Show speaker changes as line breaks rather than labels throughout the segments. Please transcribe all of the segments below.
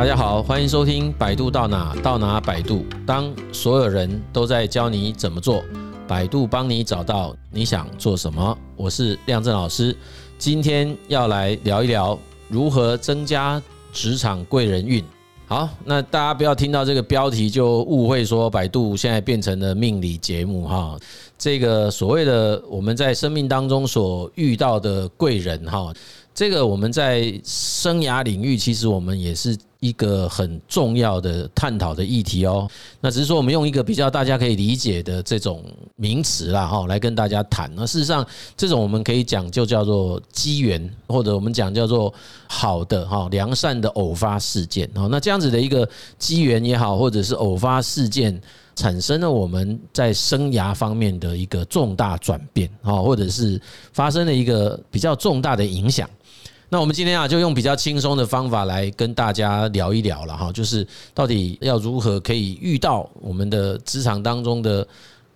大家好，欢迎收听《百度到哪到哪百度》。当所有人都在教你怎么做，百度帮你找到你想做什么。我是亮正老师，今天要来聊一聊如何增加职场贵人运。好，那大家不要听到这个标题就误会说百度现在变成了命理节目哈。这个所谓的我们在生命当中所遇到的贵人哈，这个我们在生涯领域其实我们也是。一个很重要的探讨的议题哦，那只是说我们用一个比较大家可以理解的这种名词啦哈，来跟大家谈。那事实上，这种我们可以讲就叫做机缘，或者我们讲叫做好的哈良善的偶发事件哦。那这样子的一个机缘也好，或者是偶发事件，产生了我们在生涯方面的一个重大转变啊，或者是发生了一个比较重大的影响。那我们今天啊，就用比较轻松的方法来跟大家聊一聊了哈，就是到底要如何可以遇到我们的职场当中的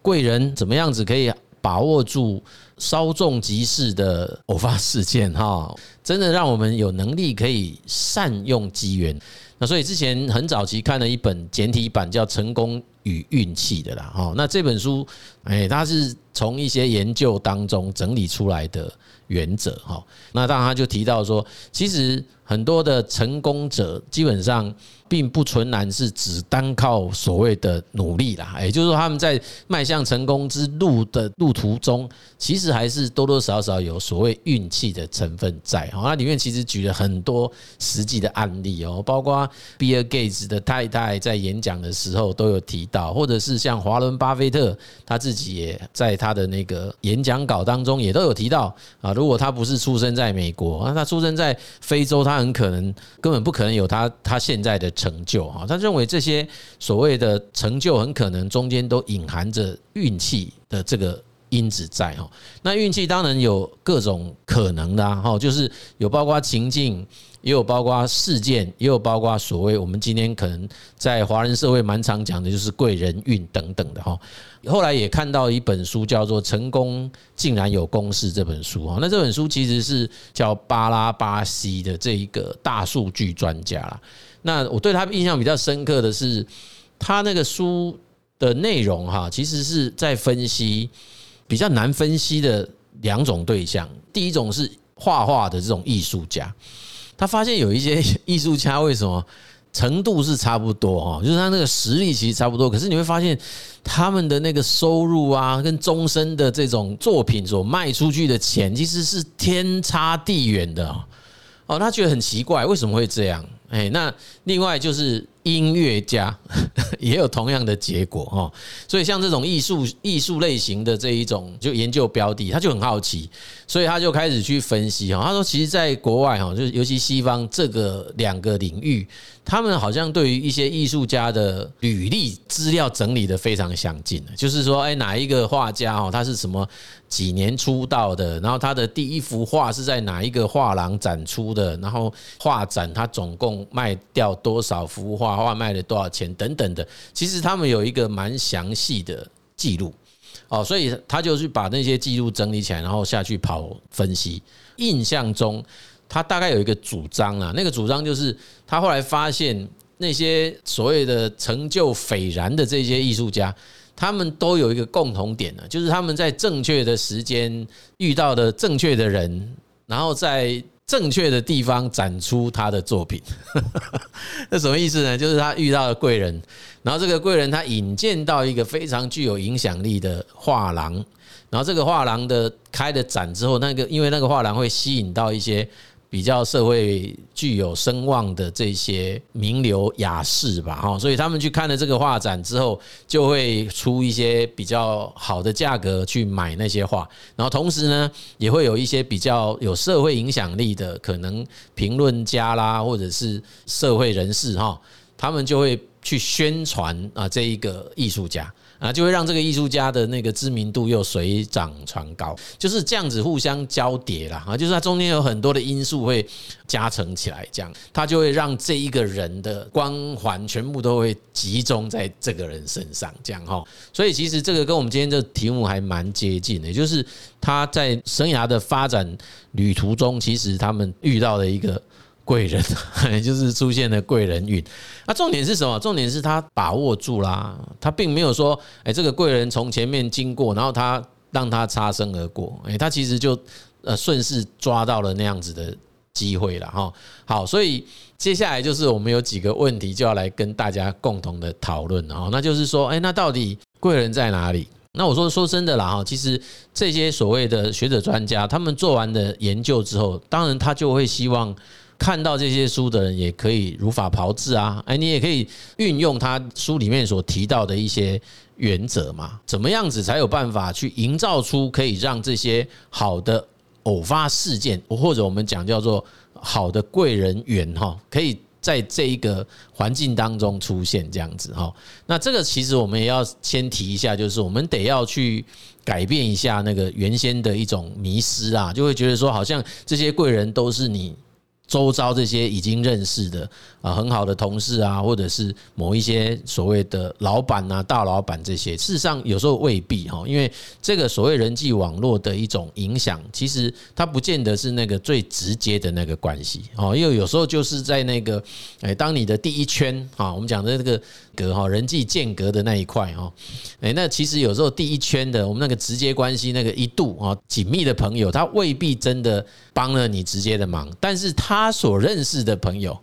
贵人，怎么样子可以把握住稍纵即逝的偶发事件哈，真的让我们有能力可以善用机缘。那所以之前很早期看了一本简体版叫《成功与运气》的啦哈，那这本书哎，它是从一些研究当中整理出来的。原则哈，那当然他就提到说，其实很多的成功者基本上并不纯然是只单靠所谓的努力啦，也就是说他们在迈向成功之路的路途中，其实还是多多少少有所谓运气的成分在。哈，那里面其实举了很多实际的案例哦，包括比尔盖茨的太太在演讲的时候都有提导，或者是像华伦巴菲特他自己也在他的那个演讲稿当中也都有提到啊。如果他不是出生在美国，那他出生在非洲，他很可能根本不可能有他他现在的成就哈。他认为这些所谓的成就，很可能中间都隐含着运气的这个因子在哈。那运气当然有各种可能的哈，就是有包括情境。也有包括事件，也有包括所谓我们今天可能在华人社会蛮常讲的，就是贵人运等等的哈。后来也看到一本书，叫做《成功竟然有公式》这本书哈。那这本书其实是叫巴拉巴西的这一个大数据专家啦。那我对他印象比较深刻的是，他那个书的内容哈，其实是在分析比较难分析的两种对象。第一种是画画的这种艺术家。他发现有一些艺术家为什么程度是差不多哈，就是他那个实力其实差不多，可是你会发现他们的那个收入啊，跟终身的这种作品所卖出去的钱其实是天差地远的哦。他觉得很奇怪，为什么会这样？哎，那另外就是。音乐家 也有同样的结果哦，所以像这种艺术艺术类型的这一种就研究标的，他就很好奇，所以他就开始去分析哈。他说，其实，在国外哈，就是尤其西方这个两个领域，他们好像对于一些艺术家的履历资料整理得非常详尽，就是说，哎，哪一个画家哦，他是什么几年出道的，然后他的第一幅画是在哪一个画廊展出的，然后画展他总共卖掉多少幅画。画卖了多少钱等等的，其实他们有一个蛮详细的记录哦，所以他就是把那些记录整理起来，然后下去跑分析。印象中，他大概有一个主张啊，那个主张就是他后来发现那些所谓的成就斐然的这些艺术家，他们都有一个共同点呢，就是他们在正确的时间遇到的正确的人，然后在。正确的地方展出他的作品，那什么意思呢？就是他遇到了贵人，然后这个贵人他引荐到一个非常具有影响力的画廊，然后这个画廊的开的展之后，那个因为那个画廊会吸引到一些。比较社会具有声望的这些名流雅士吧，哈，所以他们去看了这个画展之后，就会出一些比较好的价格去买那些画，然后同时呢，也会有一些比较有社会影响力的可能评论家啦，或者是社会人士哈，他们就会去宣传啊这一个艺术家。啊，就会让这个艺术家的那个知名度又水涨船高，就是这样子互相交叠啦。啊，就是它中间有很多的因素会加成起来，这样它就会让这一个人的光环全部都会集中在这个人身上，这样哈。所以其实这个跟我们今天这题目还蛮接近的，就是他在生涯的发展旅途中，其实他们遇到了一个贵人，就是出现了贵人运。那重点是什么？重点是他把握住啦，他并没有说，哎，这个贵人从前面经过，然后他让他擦身而过，哎，他其实就呃顺势抓到了那样子的机会了哈。好，所以接下来就是我们有几个问题就要来跟大家共同的讨论啊，那就是说，哎，那到底贵人在哪里？那我说说真的啦哈，其实这些所谓的学者专家，他们做完的研究之后，当然他就会希望。看到这些书的人也可以如法炮制啊！哎，你也可以运用他书里面所提到的一些原则嘛？怎么样子才有办法去营造出可以让这些好的偶发事件，或者我们讲叫做好的贵人缘哈，可以在这一个环境当中出现这样子哈？那这个其实我们也要先提一下，就是我们得要去改变一下那个原先的一种迷失啊，就会觉得说好像这些贵人都是你。周遭这些已经认识的啊很好的同事啊，或者是某一些所谓的老板啊、大老板这些，事实上有时候未必哈，因为这个所谓人际网络的一种影响，其实它不见得是那个最直接的那个关系哦，因为有时候就是在那个哎，当你的第一圈啊，我们讲的这个隔哈人际间隔的那一块哈，哎，那其实有时候第一圈的我们那个直接关系那个一度啊紧密的朋友，他未必真的帮了你直接的忙，但是他。他所认识的朋友，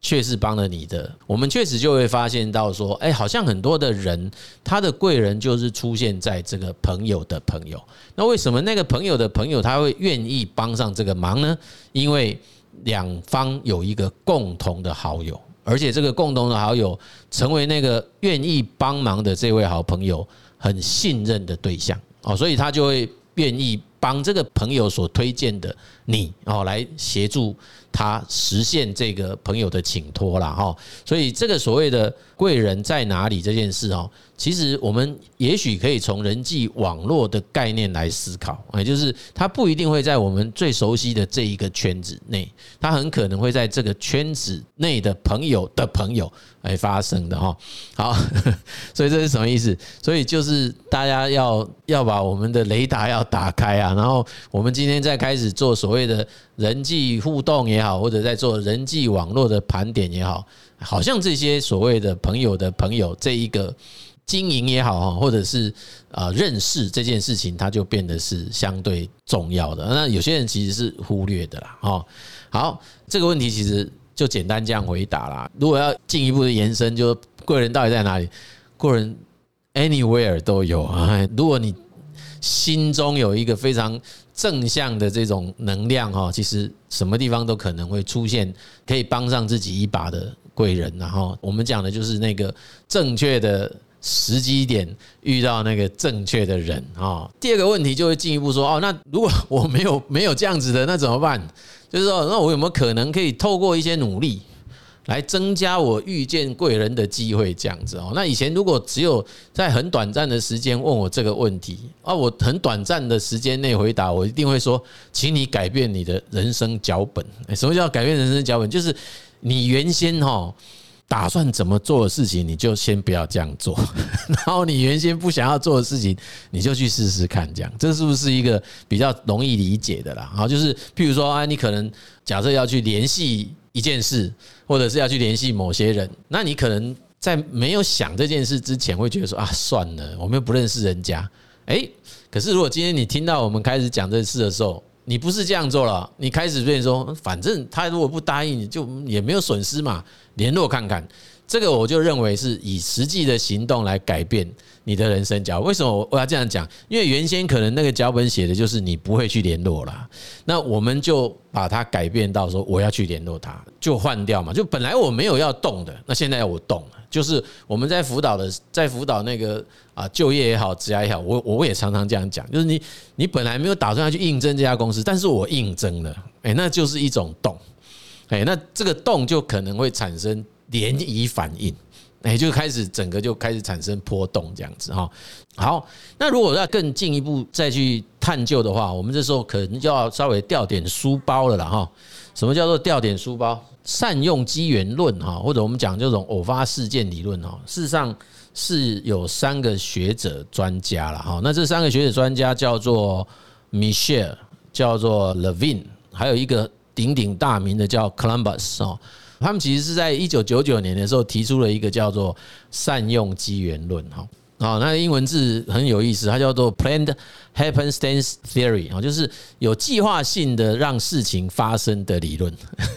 却是帮了你的。我们确实就会发现到说，哎，好像很多的人，他的贵人就是出现在这个朋友的朋友。那为什么那个朋友的朋友他会愿意帮上这个忙呢？因为两方有一个共同的好友，而且这个共同的好友成为那个愿意帮忙的这位好朋友很信任的对象哦，所以他就会愿意帮这个朋友所推荐的你哦，来协助。他实现这个朋友的请托了哈，所以这个所谓的贵人在哪里这件事哦，其实我们也许可以从人际网络的概念来思考，也就是它不一定会在我们最熟悉的这一个圈子内，它很可能会在这个圈子内的朋友的朋友来发生的哈。好，所以这是什么意思？所以就是大家要要把我们的雷达要打开啊，然后我们今天再开始做所谓的人际互动也。好，或者在做人际网络的盘点也好，好像这些所谓的朋友的朋友这一个经营也好哈，或者是啊认识这件事情，它就变得是相对重要的。那有些人其实是忽略的啦。哈，好，这个问题其实就简单这样回答啦。如果要进一步的延伸，就贵人到底在哪里？贵人 anywhere 都有啊。如果你心中有一个非常正向的这种能量哈，其实什么地方都可能会出现可以帮上自己一把的贵人。然后我们讲的就是那个正确的时机点遇到那个正确的人啊。第二个问题就会进一步说哦，那如果我没有 没有这样子的，那怎么办？就是说，那我有没有可能可以透过一些努力？来增加我遇见贵人的机会，这样子哦。那以前如果只有在很短暂的时间问我这个问题啊，我很短暂的时间内回答，我一定会说，请你改变你的人生脚本。什么叫改变人生脚本？就是你原先哈打算怎么做的事情，你就先不要这样做。然后你原先不想要做的事情，你就去试试看，这样这是不是一个比较容易理解的啦？好，就是譬如说啊，你可能假设要去联系。一件事，或者是要去联系某些人，那你可能在没有想这件事之前，会觉得说啊，算了，我们又不认识人家。诶，可是如果今天你听到我们开始讲这事的时候，你不是这样做了，你开始变说，反正他如果不答应，你就也没有损失嘛，联络看看。这个我就认为是以实际的行动来改变你的人生脚。为什么我要这样讲？因为原先可能那个脚本写的就是你不会去联络啦，那我们就把它改变到说我要去联络他，就换掉嘛。就本来我没有要动的，那现在要我动了。就是我们在辅导的，在辅导那个啊就业也好，职业也好，我我也常常这样讲，就是你你本来没有打算要去应征这家公司，但是我应征了，诶，那就是一种动，诶，那这个动就可能会产生。涟漪反应，哎，就开始整个就开始产生波动这样子哈。好，那如果要更进一步再去探究的话，我们这时候可能就要稍微调点书包了啦哈。什么叫做调点书包？善用机缘论哈，或者我们讲这种偶发事件理论哈，事实上是有三个学者专家了哈。那这三个学者专家叫做 Michelle，叫做 Levin，还有一个。鼎鼎大名的叫 Columbus 哦，他们其实是在一九九九年的时候提出了一个叫做善用机缘论哈。啊，那英文字很有意思，它叫做 Planned Happenstance Theory 啊，就是有计划性的让事情发生的理论。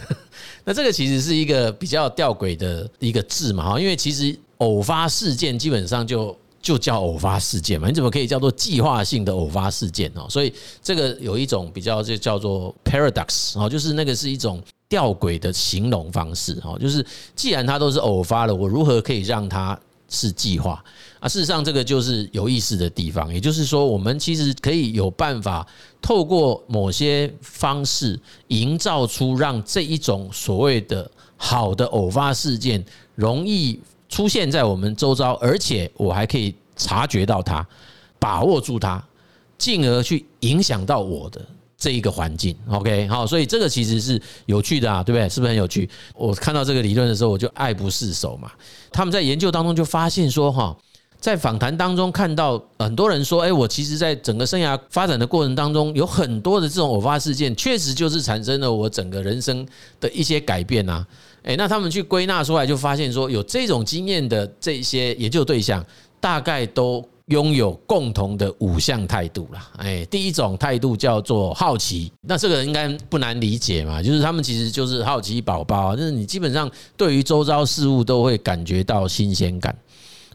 那这个其实是一个比较吊诡的一个字嘛，哈，因为其实偶发事件基本上就就叫偶发事件嘛，你怎么可以叫做计划性的偶发事件哦？所以这个有一种比较就叫做 paradox 啊，就是那个是一种吊诡的形容方式哈，就是既然它都是偶发了，我如何可以让它是计划？啊，事实上，这个就是有意思的地方。也就是说，我们其实可以有办法透过某些方式，营造出让这一种所谓的好的偶发事件容易出现在我们周遭，而且我还可以察觉到它，把握住它，进而去影响到我的这一个环境。OK，好，所以这个其实是有趣的啊，对不对？是不是很有趣？我看到这个理论的时候，我就爱不释手嘛。他们在研究当中就发现说，哈。在访谈当中看到很多人说：“哎，我其实在整个生涯发展的过程当中，有很多的这种偶发事件，确实就是产生了我整个人生的一些改变呐。”哎，那他们去归纳出来，就发现说，有这种经验的这些研究对象，大概都拥有共同的五项态度啦。哎，第一种态度叫做好奇，那这个应该不难理解嘛，就是他们其实就是好奇宝宝，就是你基本上对于周遭事物都会感觉到新鲜感。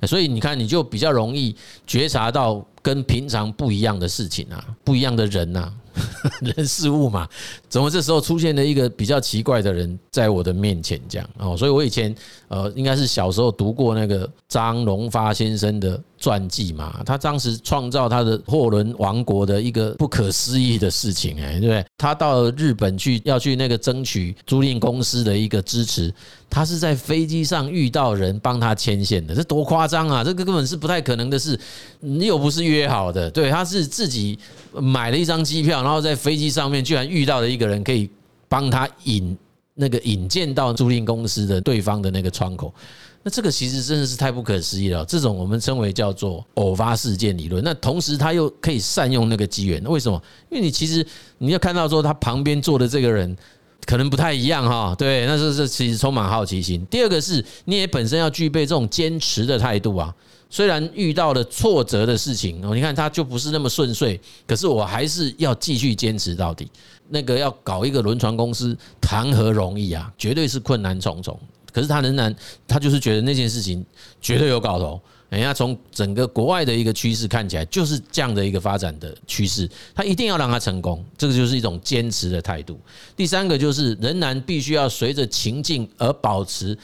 所以你看，你就比较容易觉察到跟平常不一样的事情啊，不一样的人呐，人事物嘛，怎么这时候出现了一个比较奇怪的人在我的面前这样哦？所以我以前呃，应该是小时候读过那个张荣发先生的。传记嘛，他当时创造他的货轮王国的一个不可思议的事情，哎，对不对？他到日本去要去那个争取租赁公司的一个支持，他是在飞机上遇到人帮他牵线的，这多夸张啊！这个根本是不太可能的事，你又不是约好的，对，他是自己买了一张机票，然后在飞机上面居然遇到了一个人，可以帮他引那个引荐到租赁公司的对方的那个窗口。那这个其实真的是太不可思议了，这种我们称为叫做偶发事件理论。那同时他又可以善用那个机缘，为什么？因为你其实你要看到说他旁边坐的这个人可能不太一样哈，对，那是这其实充满好奇心。第二个是你也本身要具备这种坚持的态度啊，虽然遇到了挫折的事情哦，你看他就不是那么顺遂，可是我还是要继续坚持到底。那个要搞一个轮船公司谈何容易啊，绝对是困难重重。可是他仍然，他就是觉得那件事情绝对有搞头。人家从整个国外的一个趋势看起来，就是这样的一个发展的趋势。他一定要让他成功，这个就是一种坚持的态度。第三个就是仍然必须要随着情境而保持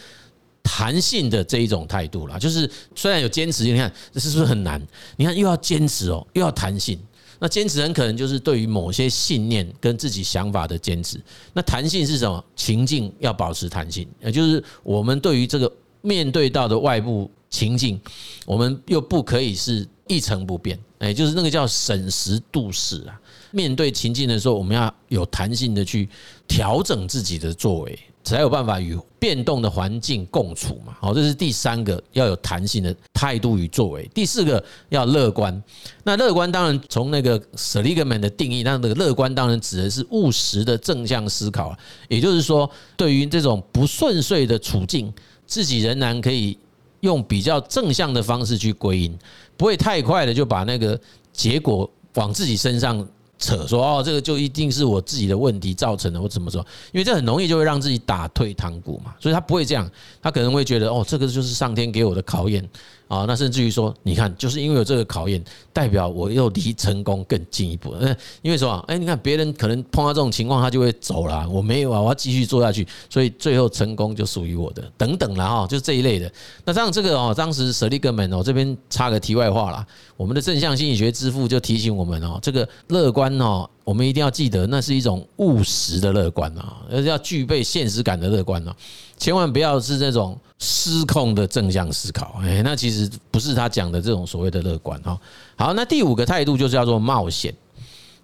弹性的这一种态度啦。就是虽然有坚持，你看这是不是很难？你看又要坚持哦，又要弹性。那坚持很可能就是对于某些信念跟自己想法的坚持。那弹性是什么？情境要保持弹性，也就是我们对于这个面对到的外部情境，我们又不可以是一成不变。哎，就是那个叫审时度势啊。面对情境的时候，我们要有弹性的去调整自己的作为。才有办法与变动的环境共处嘛？好，这是第三个要有弹性的态度与作为。第四个要乐观。那乐观当然从那个 Seligman 的定义，那那个乐观当然指的是务实的正向思考。也就是说，对于这种不顺遂的处境，自己仍然可以用比较正向的方式去归因，不会太快的就把那个结果往自己身上。扯说哦，这个就一定是我自己的问题造成的，我怎么说？因为这很容易就会让自己打退堂鼓嘛，所以他不会这样，他可能会觉得哦，这个就是上天给我的考验。啊，那甚至于说，你看，就是因为有这个考验，代表我又离成功更进一步。嗯，因为说，哎，你看别人可能碰到这种情况，他就会走了，我没有啊，我要继续做下去，所以最后成功就属于我的。等等了哈，就是这一类的。那这样这个哦，当时舍利格曼哦，这边插个题外话啦，我们的正向心理学之父就提醒我们哦，这个乐观哦，我们一定要记得，那是一种务实的乐观啊，而且要具备现实感的乐观啊。千万不要是这种失控的正向思考，哎，那其实不是他讲的这种所谓的乐观哈。好，那第五个态度就是叫做冒险，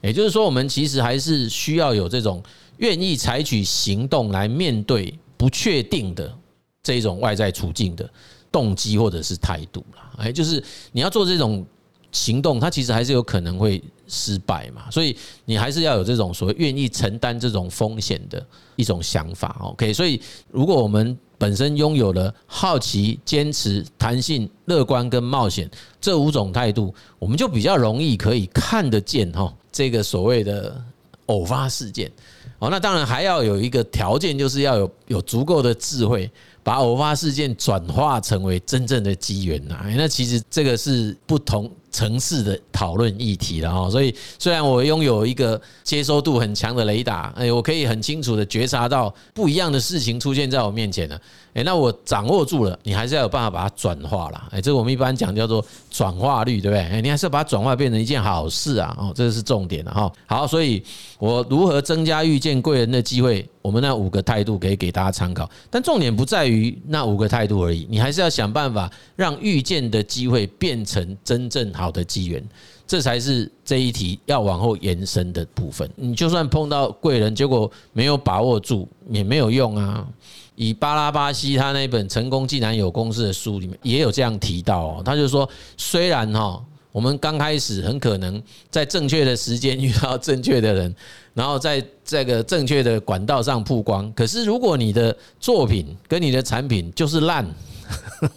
也就是说，我们其实还是需要有这种愿意采取行动来面对不确定的这种外在处境的动机或者是态度啦。哎，就是你要做这种行动，它其实还是有可能会失败嘛。所以你还是要有这种所谓愿意承担这种风险的一种想法。OK，所以如果我们本身拥有了好奇、坚持、弹性、乐观跟冒险这五种态度，我们就比较容易可以看得见哈这个所谓的偶发事件。哦，那当然还要有一个条件，就是要有有足够的智慧，把偶发事件转化成为真正的机缘呐。那其实这个是不同城市的讨论议题了哈。所以虽然我拥有一个接收度很强的雷达，哎，我可以很清楚的觉察到不一样的事情出现在我面前了。诶，那我掌握住了，你还是要有办法把它转化了。诶，这我们一般讲叫做转化率，对不对？诶，你还是要把它转化变成一件好事啊！哦，这是重点了哈。好，所以我如何增加遇见贵人的机会？我们那五个态度可以给大家参考，但重点不在于那五个态度而已，你还是要想办法让遇见的机会变成真正好的机缘，这才是这一题要往后延伸的部分。你就算碰到贵人，结果没有把握住，也没有用啊。以巴拉巴西他那本《成功既然有公式》的书里面也有这样提到哦，他就说，虽然哈，我们刚开始很可能在正确的时间遇到正确的人，然后在这个正确的管道上曝光，可是如果你的作品跟你的产品就是烂，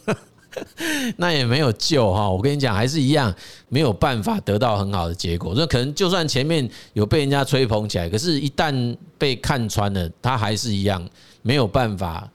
那也没有救哈。我跟你讲，还是一样没有办法得到很好的结果。那可能就算前面有被人家吹捧起来，可是一旦被看穿了，他还是一样。没有办法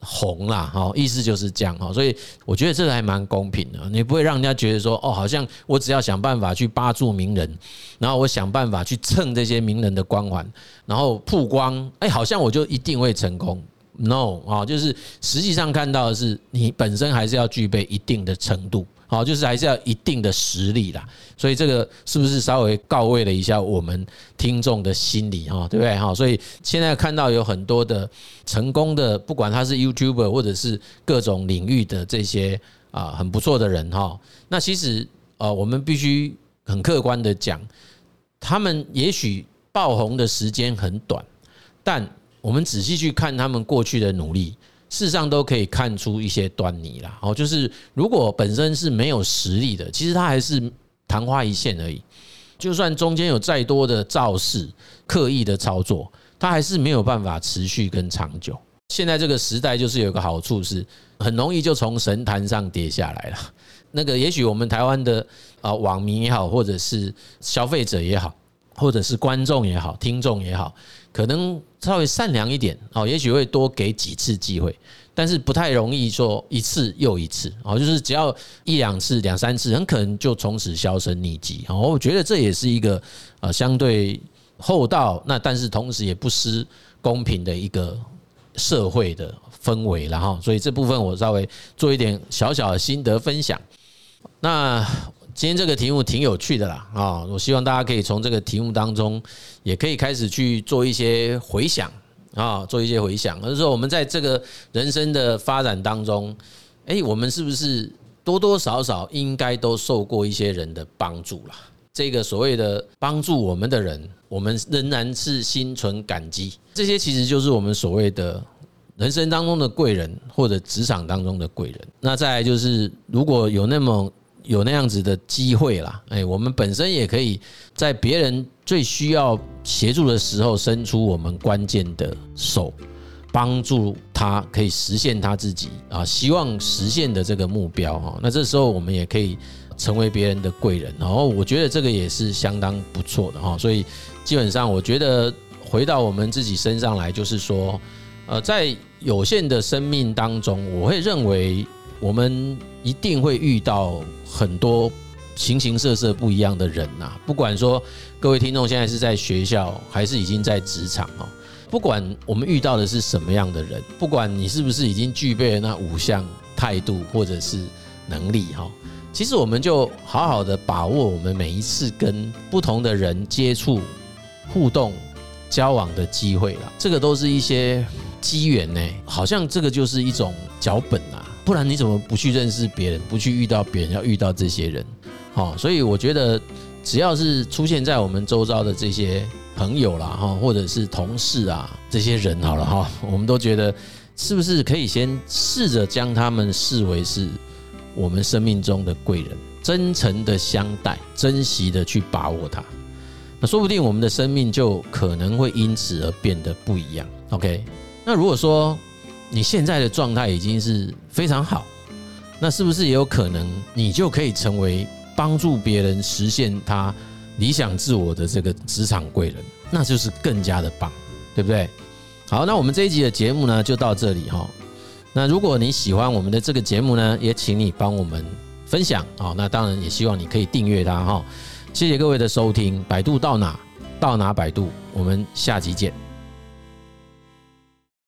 红啦，哈，意思就是这样哈，所以我觉得这个还蛮公平的，你不会让人家觉得说，哦，好像我只要想办法去扒住名人，然后我想办法去蹭这些名人的光环，然后曝光，哎，好像我就一定会成功。No 啊，就是实际上看到的是，你本身还是要具备一定的程度。好，就是还是要一定的实力啦，所以这个是不是稍微告慰了一下我们听众的心理哈，对不对哈？所以现在看到有很多的成功的，不管他是 YouTuber 或者是各种领域的这些啊很不错的人哈，那其实呃我们必须很客观的讲，他们也许爆红的时间很短，但我们仔细去看他们过去的努力。事实上都可以看出一些端倪啦。哦，就是如果本身是没有实力的，其实他还是昙花一现而已。就算中间有再多的造势、刻意的操作，他还是没有办法持续跟长久。现在这个时代就是有个好处是，很容易就从神坛上跌下来了。那个也许我们台湾的啊网民也好，或者是消费者也好，或者是观众也好、听众也好。可能稍微善良一点哦，也许会多给几次机会，但是不太容易说一次又一次哦，就是只要一两次、两三次，很可能就从此销声匿迹哦。我觉得这也是一个呃相对厚道，那但是同时也不失公平的一个社会的氛围了哈。所以这部分我稍微做一点小小的心得分享。那。今天这个题目挺有趣的啦，啊，我希望大家可以从这个题目当中，也可以开始去做一些回想啊，做一些回想。而是说，我们在这个人生的发展当中，诶，我们是不是多多少少应该都受过一些人的帮助啦？这个所谓的帮助我们的人，我们仍然是心存感激。这些其实就是我们所谓的人生当中的贵人，或者职场当中的贵人。那再来就是，如果有那么有那样子的机会啦，哎，我们本身也可以在别人最需要协助的时候伸出我们关键的手，帮助他可以实现他自己啊希望实现的这个目标哈。那这时候我们也可以成为别人的贵人，然后我觉得这个也是相当不错的哈。所以基本上我觉得回到我们自己身上来，就是说，呃，在有限的生命当中，我会认为我们一定会遇到。很多形形色色不一样的人呐，不管说各位听众现在是在学校还是已经在职场哦，不管我们遇到的是什么样的人，不管你是不是已经具备了那五项态度或者是能力哈，其实我们就好好的把握我们每一次跟不同的人接触、互动、交往的机会了，这个都是一些机缘呢，好像这个就是一种脚本啊。不然你怎么不去认识别人，不去遇到别人，要遇到这些人？好，所以我觉得只要是出现在我们周遭的这些朋友啦，哈，或者是同事啊，这些人好了哈，我们都觉得是不是可以先试着将他们视为是我们生命中的贵人？真诚的相待，珍惜的去把握它，那说不定我们的生命就可能会因此而变得不一样。OK，那如果说你现在的状态已经是非常好，那是不是也有可能你就可以成为帮助别人实现他理想自我的这个职场贵人？那就是更加的棒，对不对？好，那我们这一集的节目呢，就到这里哈。那如果你喜欢我们的这个节目呢，也请你帮我们分享哦。那当然也希望你可以订阅它哈。谢谢各位的收听，百度到哪到哪百度，我们下集见。